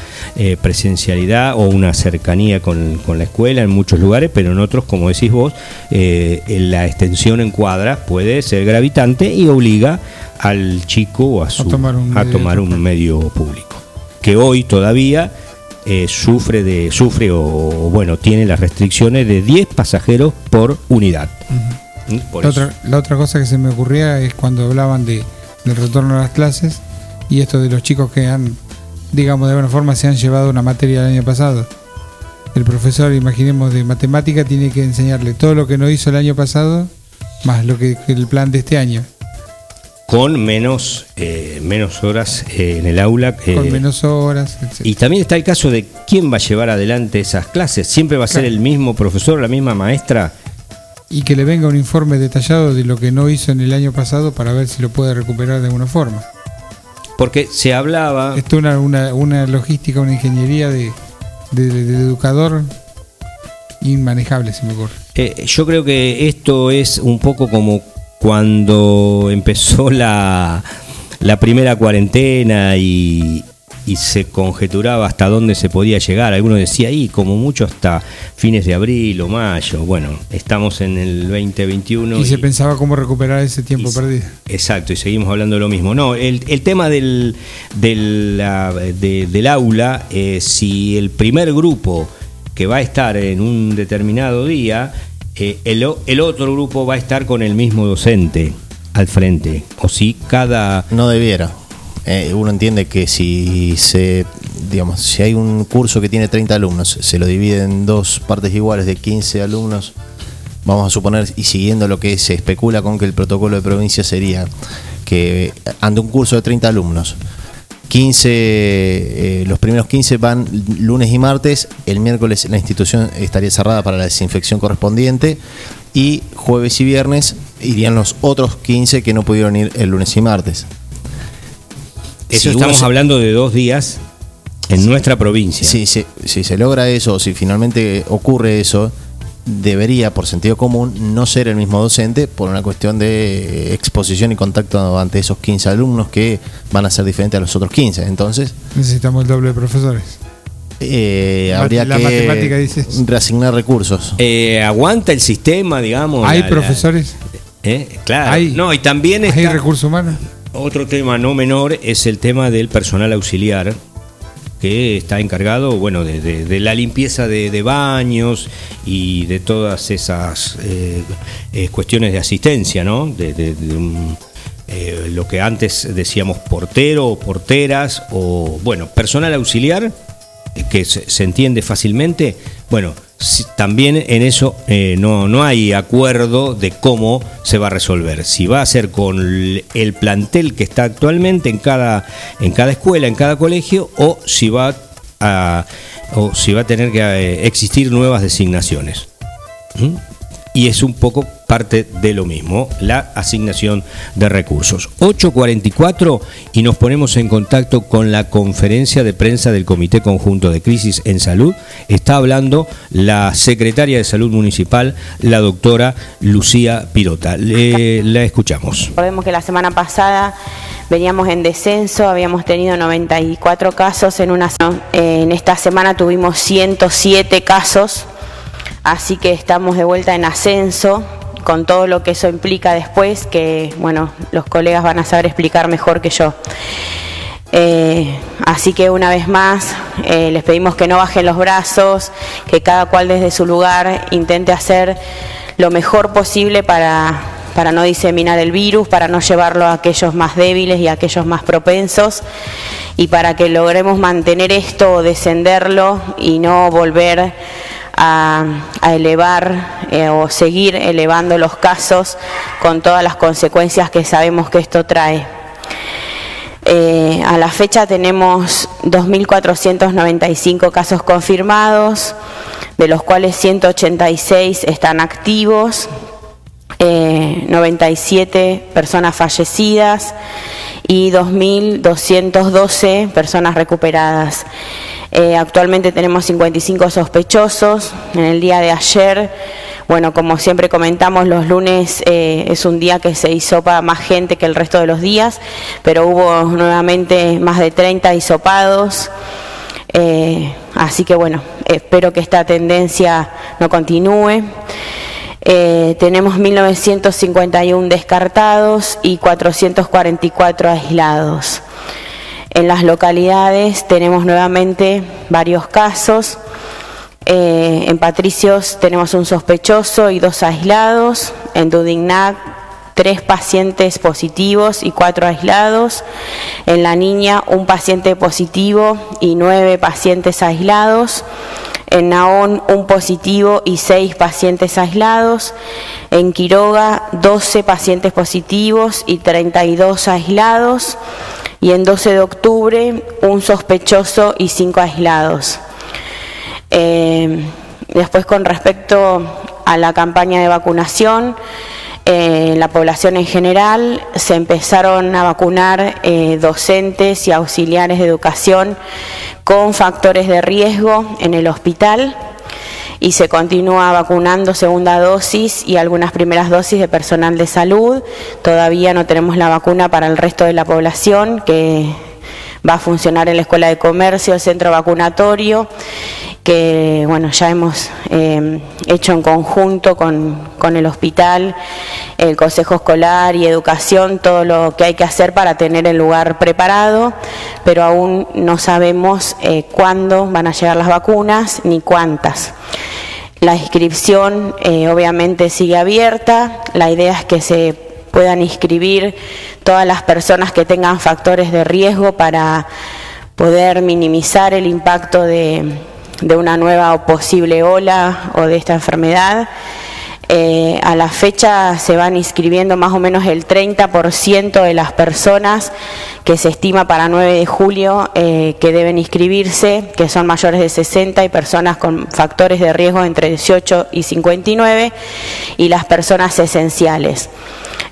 presencialidad o una cercanía con, la escuela en muchos lugares, pero en otros, como decís vos, la extensión en cuadras puede ser gravitante y obliga al chico a, tomar, un, medio público, que hoy todavía eh, sufre de sufre o bueno tiene las restricciones de 10 pasajeros por unidad. ¿Mm? la, otra, cosa que se me ocurría es cuando hablaban de, del retorno a las clases y esto de los chicos que han, digamos de alguna forma, se han llevado una materia el año pasado. El profesor, imaginemos, de matemática tiene que enseñarle todo lo que no hizo el año pasado, más lo que el plan de este año con menos, eh, menos horas eh, en el aula. con menos horas. Y también está el caso de quién va a llevar adelante esas clases. ¿Siempre va a ser el mismo profesor, la misma maestra? Y que le venga un informe detallado de lo que no hizo en el año pasado para ver si lo puede recuperar de alguna forma. Porque se hablaba... Esto es una, una, logística, una ingeniería de, de, educador inmanejable, si me ocurre. Eh, yo creo que esto es un poco como cuando empezó la, la primera cuarentena y, y se conjeturaba hasta dónde se podía llegar. Algunos decía, y como mucho hasta fines de abril o mayo. Bueno, estamos en el 2021. Y, se pensaba cómo recuperar ese tiempo perdido. Exacto, y seguimos hablando de lo mismo. No, el, tema del, del, del aula, eh, si el primer grupo que va a estar en un determinado día, eh, el, el otro grupo va a estar con el mismo docente al frente. O si cada... No debiera. Eh, uno entiende que si se digamos si hay un curso que tiene 30 alumnos se lo divide en dos partes iguales de 15 alumnos vamos a suponer y siguiendo lo que se especula con que el protocolo de provincia sería que ante un curso de 30 alumnos 15 eh, los primeros 15 van lunes y martes el miércoles la institución estaría cerrada para la desinfección correspondiente y jueves y viernes irían los otros 15 que no pudieron ir el lunes y martes eso estamos hablando de dos días en nuestra provincia. Si, si se logra eso, si finalmente ocurre eso, debería, por sentido común, no ser el mismo docente por una cuestión de exposición y contacto ante esos 15 alumnos que van a ser diferentes a los otros 15. Entonces. Necesitamos el doble de profesores. Eh, habría que reasignar recursos. Eh, ¿Aguanta el sistema, digamos? ¿Hay profesores? ¿Eh? Claro. no, y también ¿Hay recursos humanos? Otro tema no menor es el tema del personal auxiliar que está encargado bueno de, la limpieza de, baños y de todas esas eh, eh, cuestiones de asistencia no de, eh, lo que antes decíamos portero o porteras o bueno personal auxiliar que se entiende fácilmente. Bueno también en eso eh, no, no hay acuerdo de cómo se va a resolver. Si va a ser con el plantel que está actualmente en cada, en cada escuela, en cada colegio, o si va a, o si va a tener que eh, existir nuevas designaciones. ¿Mm? Y es un poco parte de lo mismo, la asignación de recursos. 8.44 y nos ponemos en contacto con la conferencia de prensa del Comité Conjunto de Crisis en Salud. Está hablando la secretaria de Salud Municipal, la doctora Lucía Pirota. la escuchamos. Recordemos que la semana pasada veníamos en descenso, habíamos tenido 94 casos en una... En esta semana tuvimos 107 casos así que estamos de vuelta en ascenso con todo lo que eso implica después, que bueno, los colegas van a saber explicar mejor que yo. Eh, así que una vez más eh, les pedimos que no bajen los brazos, que cada cual desde su lugar intente hacer lo mejor posible para, para no diseminar el virus, para no llevarlo a aquellos más débiles y a aquellos más propensos y para que logremos mantener esto descenderlo y no volver a, elevar eh, o seguir elevando los casos con todas las consecuencias que sabemos que esto trae. Eh, a la fecha tenemos 2.495 casos confirmados, de los cuales 186 están activos, 97 eh, personas fallecidas y 2.212 personas recuperadas. Eh, actualmente tenemos 55 sospechosos. En el día de ayer, bueno, como siempre comentamos, los lunes eh, es un día que se hisopa más gente que el resto de los días, pero hubo nuevamente más de 30 hisopados. Eh, así que bueno, espero que esta tendencia no continúe. tenemos 1951 descartados y 444 aislados. En las localidades tenemos nuevamente varios casos. Eh, en Patricios tenemos un sospechoso y dos aislados. En Dudignac tres pacientes positivos y cuatro aislados. En la niña un paciente positivo y nueve pacientes aislados. En Naón, un positivo y seis pacientes aislados. En Quiroga, 12 pacientes positivos y 32 aislados. Y en 12 de octubre, un sospechoso y cinco aislados. Eh, después, con respecto a la campaña de vacunación, eh, la población en general, se empezaron a vacunar eh, docentes y auxiliares de educación con factores de riesgo en el hospital y se continúa vacunando segunda dosis y algunas primeras dosis de personal de salud. Todavía no tenemos la vacuna para el resto de la población que va a funcionar en la Escuela de Comercio, el centro vacunatorio que bueno, ya hemos eh, hecho en conjunto con, el hospital, el Consejo Escolar y Educación, todo lo que hay que hacer para tener el lugar preparado, pero aún no sabemos eh, cuándo van a llegar las vacunas ni cuántas. La inscripción eh, obviamente sigue abierta, la idea es que se puedan inscribir todas las personas que tengan factores de riesgo para poder minimizar el impacto de de una nueva o posible ola o de esta enfermedad. Eh, a la fecha se van inscribiendo más o menos el 30% de las personas que se estima para 9 de julio eh, que deben inscribirse, que son mayores de 60 y personas con factores de riesgo entre 18 y 59 y las personas esenciales.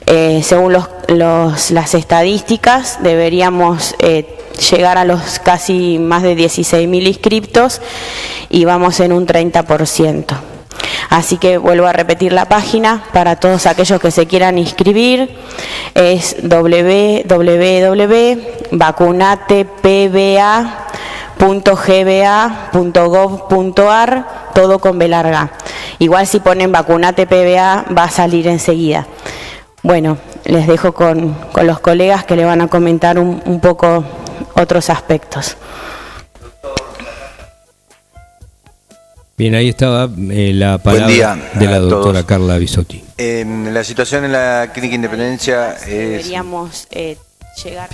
Eh, según las estadísticas, deberíamos llegar a los casi más de 16.000 inscriptos y vamos en un 30%. Así que vuelvo a repetir la página para todos aquellos que se quieran inscribir. Es www.vacunatepba.gba.gov.ar, todo con B larga. Igual si ponen vacunate PBA va a salir enseguida. Bueno, les dejo con, los colegas que le van a comentar un, un poco otros aspectos. Bien, ahí estaba eh, la palabra de la doctora Carla Bisotti. la situación en la Clínica Independencia es... Deberíamos eh, llegar...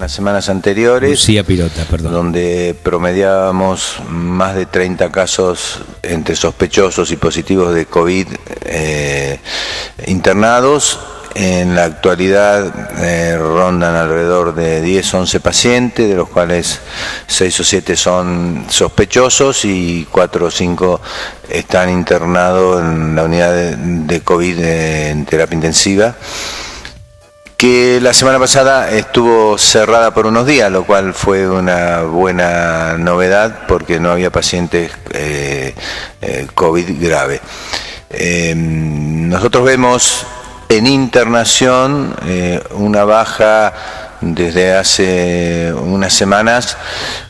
Las semanas anteriores, Lucía Pilota, perdón. donde promediábamos más de 30 casos entre sospechosos y positivos de COVID eh, internados en la actualidad eh, rondan alrededor de 10, 11 pacientes, de los cuales 6 o 7 son sospechosos y 4 o 5 están internados en la unidad de, COVID en terapia intensiva que la semana pasada estuvo cerrada por unos días, lo cual fue una buena novedad porque no había pacientes eh, eh, COVID grave. nosotros vemos en internación, eh, una baja desde hace unas semanas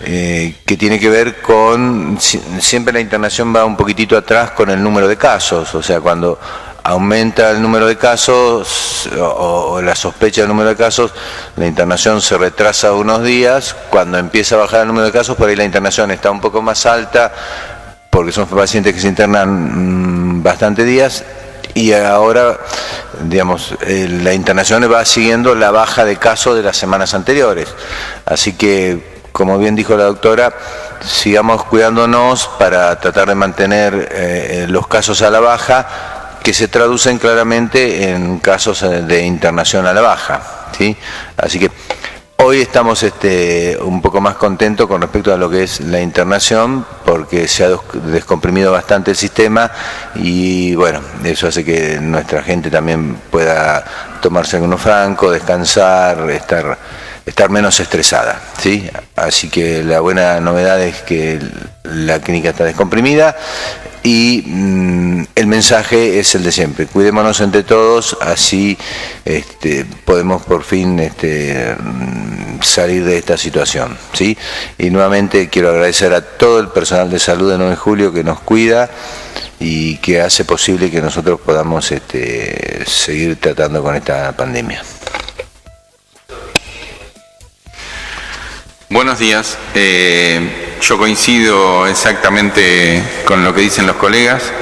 eh, que tiene que ver con, siempre la internación va un poquitito atrás con el número de casos, o sea, cuando aumenta el número de casos o, la sospecha del número de casos, la internación se retrasa unos días, cuando empieza a bajar el número de casos, por ahí la internación está un poco más alta, porque son pacientes que se internan mm, bastante días, y ahora, digamos, eh, la internación va siguiendo la baja de casos de las semanas anteriores. Así que, como bien dijo la doctora, sigamos cuidándonos para tratar de mantener eh, los casos a la baja, que se traducen claramente en casos de internación a la baja. ¿sí? Así que Hoy estamos este, un poco más contentos con respecto a lo que es la internación, porque se ha descomprimido bastante el sistema y bueno, eso hace que nuestra gente también pueda tomarse algunos franco, descansar, estar, estar menos estresada. ¿sí? Así que la buena novedad es que la clínica está descomprimida y mm, el mensaje es el de siempre, cuidémonos entre todos, así este, podemos por fin este, mm, salir de esta situación. ¿sí? Y nuevamente quiero agradecer a todo el personal de salud de 9 de julio que nos cuida y que hace posible que nosotros podamos este, seguir tratando con esta pandemia. Buenos días. Eh, yo coincido exactamente con lo que dicen los colegas.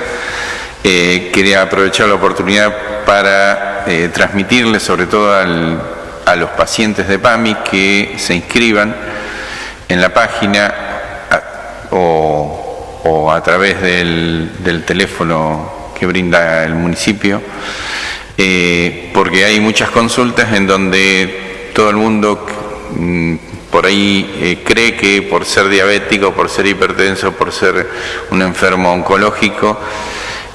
Eh, quería aprovechar la oportunidad para eh, transmitirles, sobre todo a los pacientes de PAMI, que se inscriban en la página o o a través del, teléfono que brinda el municipio, eh, porque hay muchas consultas en donde todo el mundo mm, por ahí eh, cree que por ser diabético, por ser hipertenso, por ser un enfermo oncológico,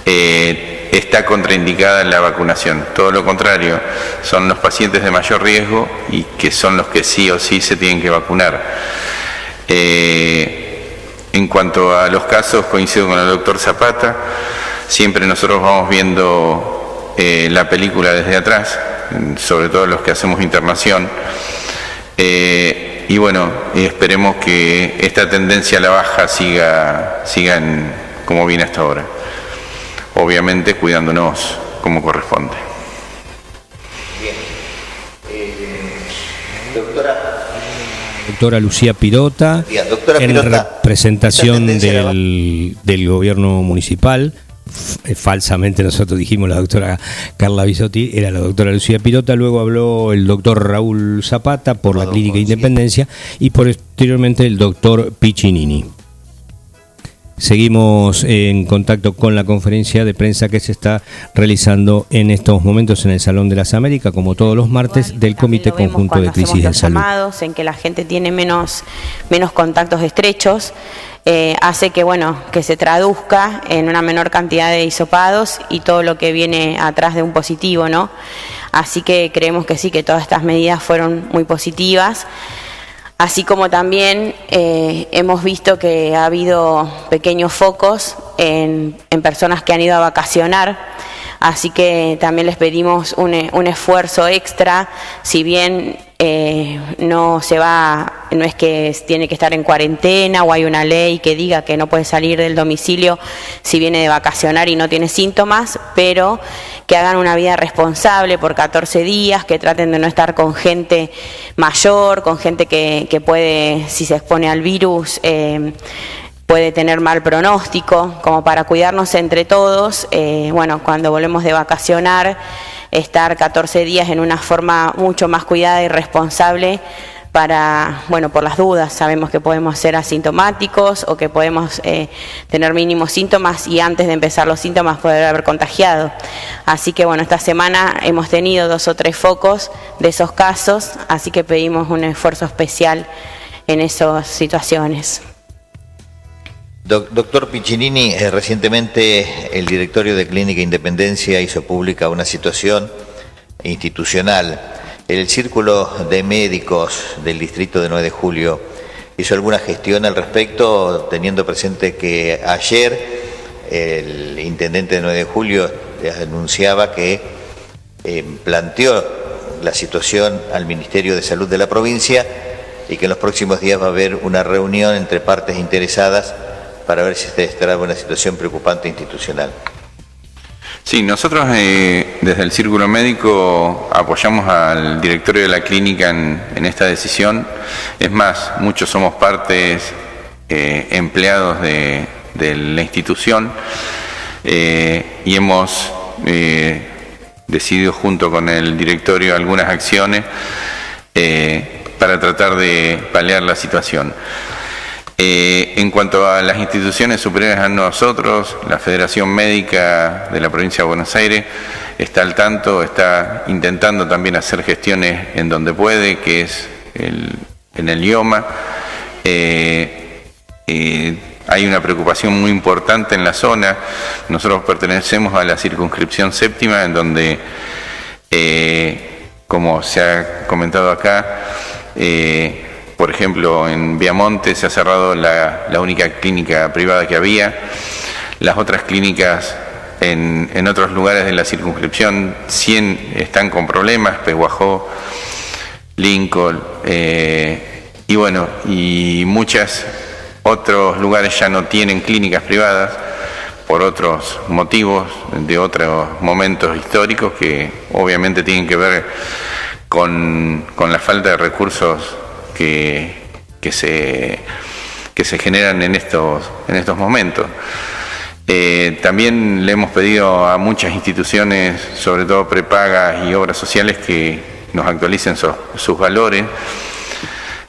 eh, está contraindicada la vacunación. Todo lo contrario, son los pacientes de mayor riesgo y que son los que sí o sí se tienen que vacunar. En cuanto a los casos, coincido con el doctor Zapata, siempre nosotros vamos viendo eh, la película desde atrás, sobre todo los que hacemos internación. Eh, y bueno, esperemos que esta tendencia a la baja siga, siga como viene hasta ahora. Obviamente cuidándonos como corresponde. Bien. Eh, doctora, doctora Lucía Pirota, en representación del, del, gobierno municipal. Eh, falsamente nosotros dijimos la doctora Carla Bisotti, era la doctora Lucía Pirota, luego habló el doctor Raúl Zapata por la Clínica Independencia y posteriormente el doctor Piccinini. Seguimos en contacto con la conferencia de prensa que se está realizando en estos momentos en el Salón de las Américas, como todos los martes, del Comité Conjunto de Crisis de Salud. En que la gente tiene menos, menos contactos estrechos, eh, hace que, bueno, que se traduzca en una menor cantidad de hisopados y todo lo que viene atrás de un positivo, ¿no? Así que creemos que sí, que todas estas medidas fueron muy positivas. Así como también eh, hemos visto que ha habido pequeños focos en, en personas que han ido a vacacionar. Así que también les pedimos un, esfuerzo extra, si bien eh, no se va, no es que tiene que estar en cuarentena o hay una ley que diga que no puede salir del domicilio si viene de vacacionar y no tiene síntomas, pero que hagan una vida responsable por 14 días, que traten de no estar con gente mayor, con gente que, puede, si se expone al virus, eh, puede tener mal pronóstico, como para cuidarnos entre todos, eh, bueno, cuando volvemos de vacacionar, estar 14 días en una forma mucho más cuidada y responsable para, bueno, por las dudas, sabemos que podemos ser asintomáticos o que podemos eh, tener mínimos síntomas y antes de empezar los síntomas poder haber contagiado. Así que bueno, esta semana hemos tenido dos o tres focos de esos casos, así que pedimos un esfuerzo especial en esas situaciones. Doctor Piccinini, eh, recientemente el directorio de Clínica Independencia hizo pública una situación institucional. El Círculo de Médicos del Distrito de 9 de Julio hizo alguna gestión al respecto, teniendo presente que ayer el intendente de 9 de Julio anunciaba que eh, planteó la situación al Ministerio de Salud de la provincia y que en los próximos días va a haber una reunión entre partes interesadas para ver si se en una situación preocupante institucional. Sí, nosotros eh, desde el Círculo Médico apoyamos al directorio de la clínica en, esta decisión. Es más, muchos somos partes eh, empleados de, la institución eh, y hemos decidido junto con el directorio algunas acciones para tratar de paliar la situación. Eh, en cuanto a las instituciones superiores a nosotros, la Federación Médica de la Provincia de Buenos Aires está al tanto, está intentando también hacer gestiones en donde puede, que es en el IOMA. Eh, eh, hay una preocupación muy importante en la zona. Nosotros pertenecemos a la circunscripción séptima, en donde, como se ha comentado acá, por ejemplo, en Viamonte se ha cerrado la, única clínica privada que había. Las otras clínicas en, otros lugares de la circunscripción, 100 están con problemas, Peguajó, Lincoln, eh, y bueno, y muchos otros lugares ya no tienen clínicas privadas por otros motivos, de otros momentos históricos que obviamente tienen que ver con, con la falta de recursos que, se, que se generan en estos, en estos momentos. Eh, también le hemos pedido a muchas instituciones, sobre todo prepagas y obras sociales, que nos actualicen sus valores,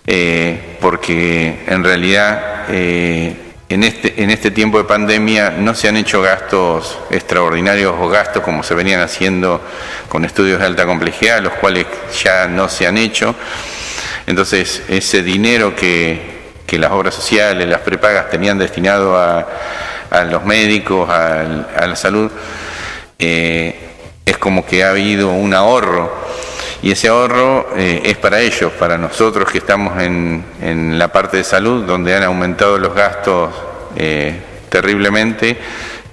eh, porque en realidad eh, en este, en este tiempo de pandemia no se han hecho gastos extraordinarios o gastos como se venían haciendo con estudios de alta complejidad, los cuales ya no se han hecho. Entonces, ese dinero que, las obras sociales, las prepagas tenían destinado a, los médicos, a, la salud, eh, es como que ha habido un ahorro y ese ahorro eh, es para ellos, para nosotros que estamos en, la parte de salud, donde han aumentado los gastos eh, terriblemente,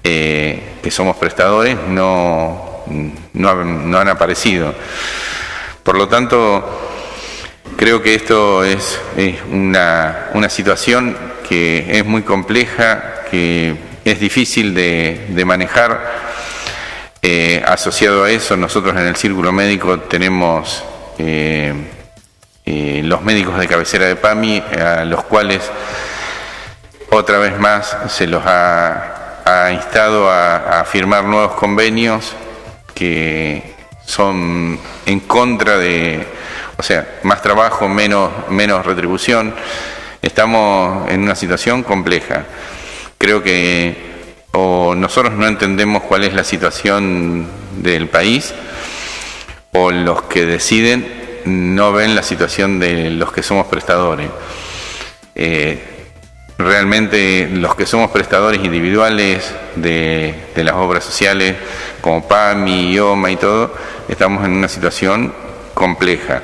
que somos prestadores, no, no, han aparecido. Por lo tanto, creo que esto es, una, situación que es muy compleja, que es difícil de manejar. Eh, asociado a eso, nosotros en el círculo médico tenemos eh, eh, los médicos de cabecera de PAMI, a los cuales otra vez más se los ha, instado a, firmar nuevos convenios que son en contra de, o sea, más trabajo, menos, menos retribución. Estamos en una situación compleja. Creo que o nosotros no entendemos cuál es la situación del país, o los que deciden no ven la situación de los que somos prestadores. Eh, realmente los que somos prestadores individuales de, las obras sociales, como PAMI, IOMA y todo, estamos en una situación compleja.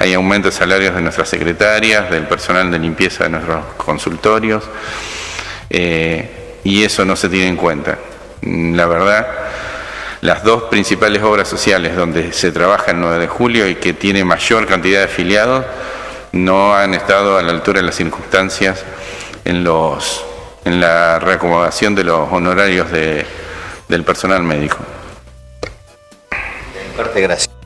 Hay aumento de salarios de nuestras secretarias, del personal de limpieza de nuestros consultorios. Eh, y eso no se tiene en cuenta. La verdad, las dos principales obras sociales donde se trabaja el 9 de julio y que tiene mayor cantidad de afiliados no han estado a la altura de las circunstancias en, la reacomodación de los honorarios del personal médico. gracias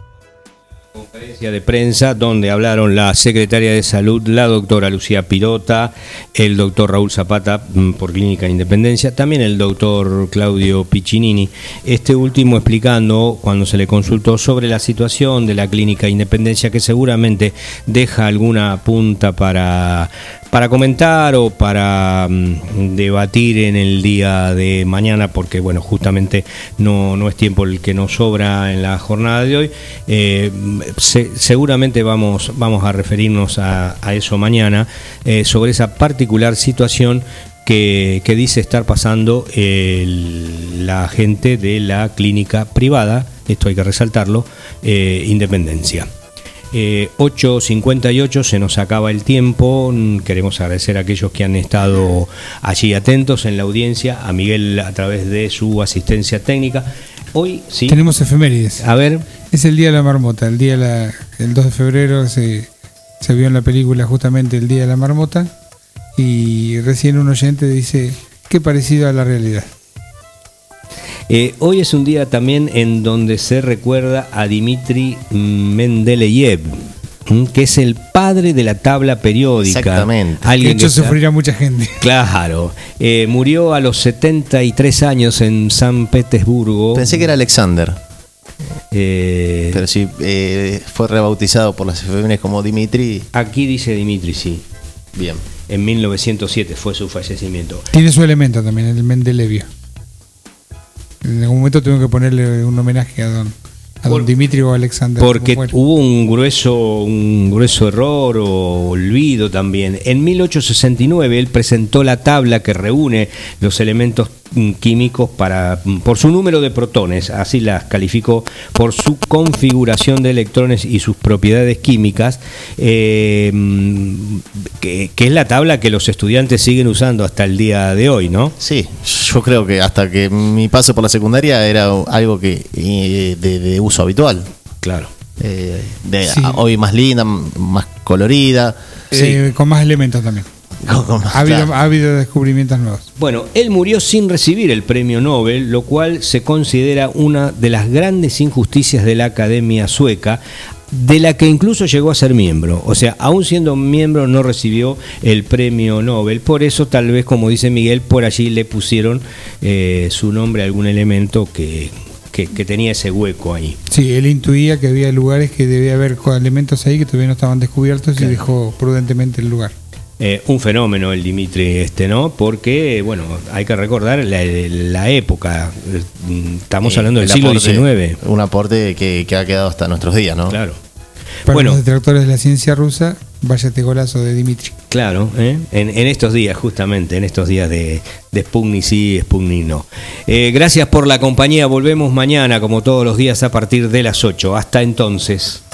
de prensa donde hablaron la secretaria de salud, la doctora Lucía Pirota, el doctor Raúl Zapata mm, por Clínica Independencia, también el doctor Claudio Piccinini, este último explicando cuando se le consultó sobre la situación de la Clínica Independencia que seguramente deja alguna punta para para comentar o para mm, debatir en el día de mañana, porque bueno, justamente no, no es tiempo el que nos sobra en la jornada de hoy. Eh, seguramente vamos, vamos a referirnos a, eso mañana, eh, sobre esa particular situación que, dice estar pasando la gente de la clínica privada, esto hay que resaltarlo, eh, Independencia. 8.58, se nos acaba el tiempo. Queremos agradecer a aquellos que han estado allí atentos en la audiencia, a Miguel a través de su asistencia técnica. Hoy sí. Tenemos efemérides. A ver. Es el Día de la Marmota. El, día la, el 2 de febrero se, se vio en la película justamente el Día de la Marmota. Y recién un oyente dice, qué parecido a la realidad. Eh, hoy es un día también en donde se recuerda a Dimitri Mendeleev que es el padre de la tabla periódica. Exactamente. Alguien de hecho, sufrirá mucha gente. Claro. Eh, murió a los 73 años en San Petersburgo. Pensé que era Alexander. Eh, Pero sí, fue rebautizado por las efemérides como Dimitri. Aquí dice Dimitri, sí. Bien. En 1907 fue su fallecimiento. Tiene su elemento también, el Mendelevio. En algún momento tengo que ponerle un homenaje a don, a don Dimitri o Alexander. Porque hubo un grueso, un grueso error o olvido también. En 1869 él presentó la tabla que reúne los elementos químicos para, por su número de protones, así las calificó, por su configuración de electrones y sus propiedades químicas, eh, que, es la tabla que los estudiantes siguen usando hasta el día de hoy, ¿no? Sí, yo creo que hasta que mi paso por la secundaria era algo que eh, de, uso habitual. Claro. Eh, hoy más linda, más colorida. Con más elementos también. ha, habido, descubrimientos nuevos. Bueno, él murió sin recibir el premio Nobel, lo cual se considera una de las grandes injusticias de la Academia Sueca, de la que incluso llegó a ser miembro. O sea, aún siendo miembro no recibió el premio Nobel. Por eso tal vez, como dice Miguel, por allí le pusieron eh, su nombre a algún elemento que, tenía ese hueco ahí. Sí, él intuía que había lugares que debía haber elementos ahí que todavía no estaban descubiertos y dejó prudentemente el lugar. Eh, un fenómeno el Dimitri este, ¿no? Porque, bueno, hay que recordar la, época, estamos hablando del siglo XIX. Un aporte que, ha quedado hasta nuestros días, ¿no? Claro. Para bueno, los detractores de la ciencia rusa, vaya este golazo de Dimitri. Claro, ¿eh? en, estos días, justamente, en estos días de, de Sputnik sí, Sputnik no. Eh, gracias por la compañía, volvemos mañana, como todos los días, a partir de las 8. Hasta entonces.